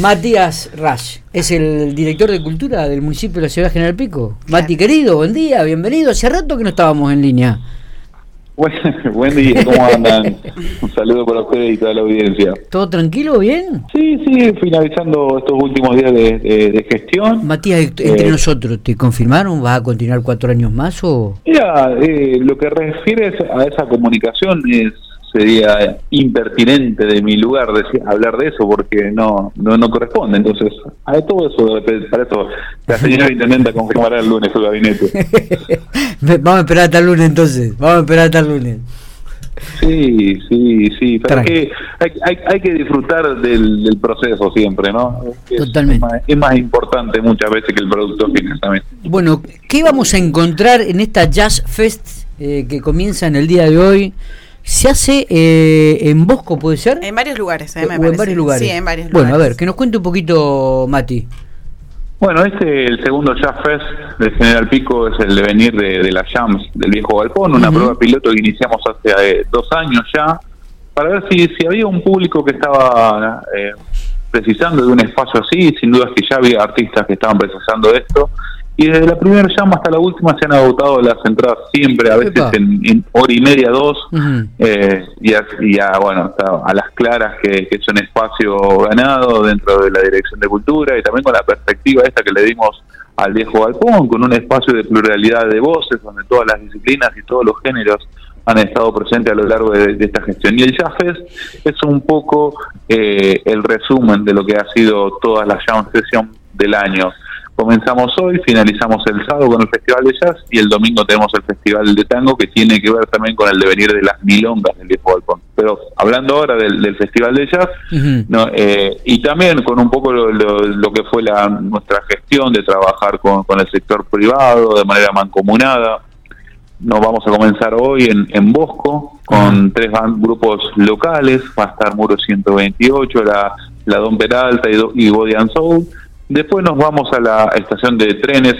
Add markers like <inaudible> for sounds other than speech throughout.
Matías Rash es el director de cultura del municipio de la ciudad General Pico. Mati, querido, buen día, bienvenido. Hace rato que no estábamos en línea. Buen, día, ¿cómo andan? Un saludo para ustedes y toda la audiencia. ¿Todo tranquilo, bien? Sí, sí, finalizando estos últimos días de, gestión. Matías, entre eh, nosotros, ¿te confirmaron? ¿Vas a continuar cuatro años más o...? Mira, eh, lo que refiere a esa comunicación es sería impertinente de mi lugar decir, hablar de eso porque no, no, no corresponde. Entonces, a todo eso, para eso, la señora intendenta confirmará el lunes su gabinete. <laughs> Vamos a esperar hasta el lunes entonces, vamos a esperar hasta el lunes. Sí, sí, sí, pero que hay, hay, hay, que disfrutar del, proceso siempre, ¿no? Totalmente. Es más, importante muchas veces que el producto final también. Bueno, ¿qué vamos a encontrar en esta Jazz Fest eh, que comienza en el día de hoy? ¿Se hace eh, en Bosco, puede ser? En varios lugares, eh, me en varios lugares. Sí, en varios bueno, a ver, que nos cuente un poquito, Mati. Bueno, este, el segundo Jazz Fest de General Pico, es el devenir de, de las Jams del Viejo Galpón, una prueba piloto que iniciamos hace eh, dos años ya, para ver si, si había un público que estaba eh, precisando de un espacio así, sin duda que ya había artistas que estaban precisando esto, y desde la primera llama hasta la última se han agotado las entradas siempre, a veces en, hora y media, dos, eh, y, ya, bueno, a las claras que, es un espacio ganado dentro de la Dirección de Cultura y también con la perspectiva esta que le dimos al viejo galpón, con un espacio de pluralidad de voces, donde todas las disciplinas y todos los géneros han estado presentes a lo largo de, esta gestión. Y el Jazz es un poco eh, el resumen de lo que ha sido toda la Jam Session del año. Comenzamos hoy, finalizamos el sábado con el Festival de Jazz y el domingo tenemos el Festival de Tango que tiene que ver también con el devenir de las milongas del viejo balcón. Pero hablando ahora del, Festival de Jazz no, eh, y también con un poco lo, que fue la, nuestra gestión de trabajar con, el sector privado de manera mancomunada, nos vamos a comenzar hoy en, en Bosco con tres grupos locales, va a estar Muro 128, la, la Don Peralta y, y Body and Soul Después nos vamos a la estación de trenes,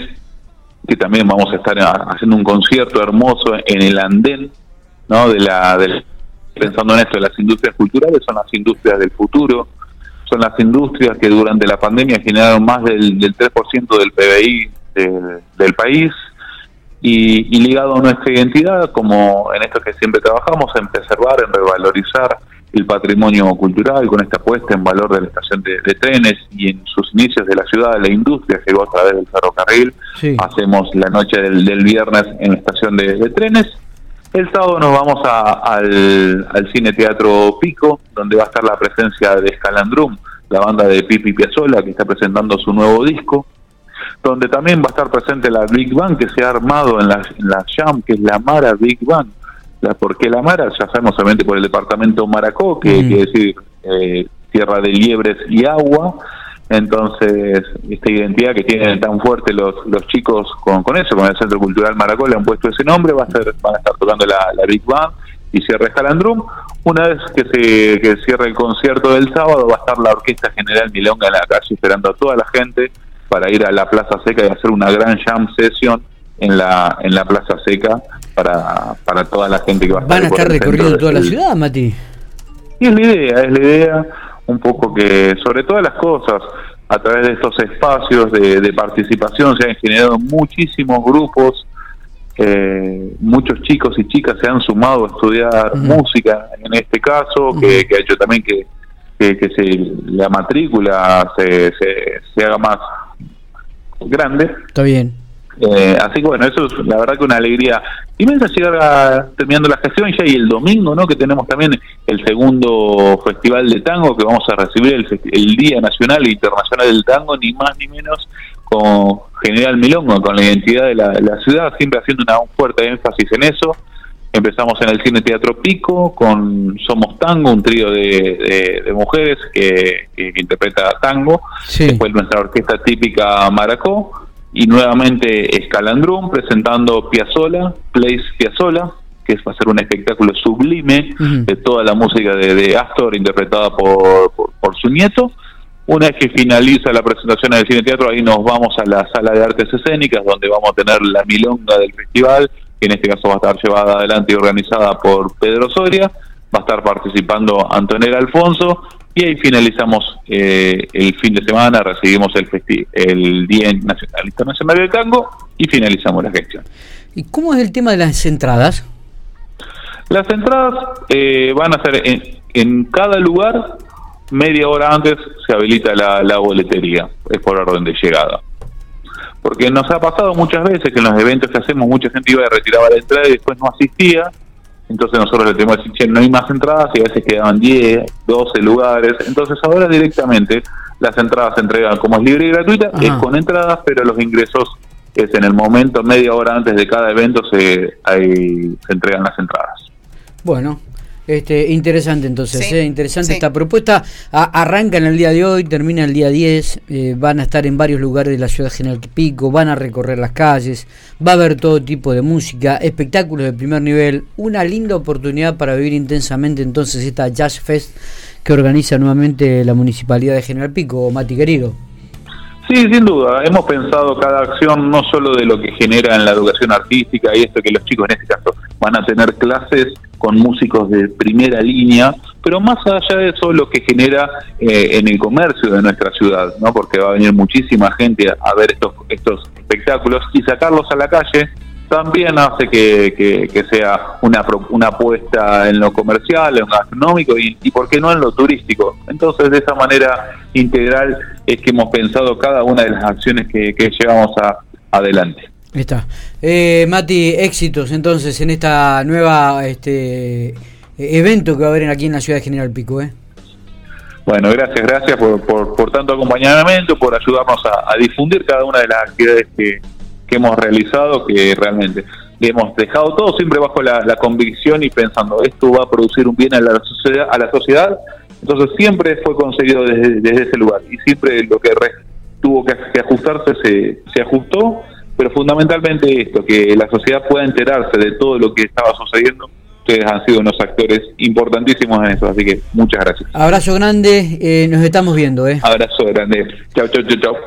que también vamos a estar haciendo un concierto hermoso en el andén, ¿no? De la, pensando en esto, las industrias culturales son las industrias del futuro, son las industrias que durante la pandemia generaron más del, del 3% del PBI del país y, y ligado a nuestra identidad, como en esto que siempre trabajamos, en preservar, en revalorizar el patrimonio cultural con esta puesta en valor de la estación de, trenes y en sus inicios de la ciudad, la industria llegó a través del ferrocarril. Hacemos la noche del, viernes en la estación de, trenes. El sábado nos vamos al, al, Cine Teatro Pico, donde va a estar la presencia de Scalandrum, la banda de Pipi Piazzolla, que está presentando su nuevo disco, donde también va a estar presente la Big Bang que se ha armado en la, en la Jam, que es la Mara Big Bang la, porque la Mara, ya sabemos solamente por el departamento Maracó, que quiere decir eh, tierra de liebres y agua, entonces esta identidad que tienen tan fuerte los, los chicos con, con eso, con el Centro Cultural Maracó, le han puesto ese nombre, va a ser, van a estar tocando la, la Big Band y cierre Jalandrum. Una vez que se que cierre el concierto del sábado, va a estar la Orquesta General Milonga en la calle esperando a toda la gente para ir a la Plaza Seca y hacer una gran jam session en la en la Plaza Seca para, para toda la gente que va a estar. Van a estar recorriendo toda la ciudad, Mati. Y es la idea, es la idea un poco que sobre todas las cosas, a través de estos espacios de, participación se han generado muchísimos grupos, eh, muchos chicos y chicas se han sumado a estudiar música, en este caso, que, ha hecho también que, que, se, la matrícula se, se, se haga más grande. Está bien eh, así que bueno, eso es la verdad que una alegría inmensa llegar terminando la gestión ya y el domingo, ¿no? Que tenemos también el segundo festival de tango que vamos a recibir el, Día Nacional e Internacional del Tango, ni más ni menos con General Milongo, con la identidad de la, ciudad, siempre haciendo una, un fuerte énfasis en eso. Empezamos en el Cine Teatro Pico con Somos Tango, un trío de, mujeres que, interpreta tango. Después nuestra orquesta típica Maracó y nuevamente Escalandrum presentando Piazzola, Place Piazzola, que va a ser un espectáculo sublime de toda la música de, Astor interpretada por, por, su nieto. Una vez que finaliza la presentación en el Cine Teatro, ahí nos vamos a la sala de artes escénicas, donde vamos a tener la milonga del festival, que en este caso va a estar llevada adelante y organizada por Pedro Soria. Va a estar participando Antonella Alfonso y ahí finalizamos eh, el fin de semana, recibimos el, el Día Nacional Internacional del Tango y finalizamos la gestión. ¿Y cómo es el tema de las entradas? Las entradas eh, van a ser en, cada lugar, media hora antes se habilita la, la boletería, es por orden de llegada. Porque nos ha pasado muchas veces que en los eventos que hacemos mucha gente iba a retirar la entrada y después no asistía entonces nosotros le tenemos que decir, no hay más entradas y a veces quedaban 10, 12 lugares. Entonces ahora directamente las entradas se entregan como es libre y gratuita, es con entradas, pero los ingresos es en el momento, media hora antes de cada evento se, se entregan las entradas. Bueno, este, interesante entonces, eh, interesante esta propuesta. arranca en el día de hoy, termina el día 10, eh, van a estar en varios lugares de la ciudad General Pico, van a recorrer las calles, va a haber todo tipo de música, espectáculos de primer nivel, una linda oportunidad para vivir intensamente entonces esta Jazz Fest que organiza nuevamente la Municipalidad de General Pico, Mati querido. Sí, sin duda. Hemos pensado cada acción no solo de lo que genera en la educación artística y esto que los chicos en este caso van a tener clases con músicos de primera línea, pero más allá de eso lo que genera eh, en el comercio de nuestra ciudad, ¿no? Porque va a venir muchísima gente a, ver estos estos espectáculos y sacarlos a la calle también hace que, que, sea una, una apuesta en lo comercial, en lo gastronómico y, y, por qué no, en lo turístico. Entonces, de esa manera integral es que hemos pensado cada una de las acciones que, que llevamos a, adelante. Está. Eh, Mati, éxitos entonces en esta nueva este evento que va a haber aquí en la ciudad de General Pico. ¿eh? Bueno, gracias, gracias por, por, tanto acompañamiento, por ayudarnos a, difundir cada una de las actividades que, que hemos realizado, que realmente hemos dejado todo siempre bajo la, convicción y pensando esto va a producir un bien a la sociedad, a la sociedad. Entonces siempre fue conseguido desde, ese lugar y siempre lo que tuvo que, ajustarse se, se ajustó pero fundamentalmente esto, que la sociedad pueda enterarse de todo lo que estaba sucediendo. Ustedes han sido unos actores importantísimos en eso, así que muchas gracias. Abrazo grande, eh, nos estamos viendo. ¿eh? Abrazo grande. Chao, chao, chao, chao.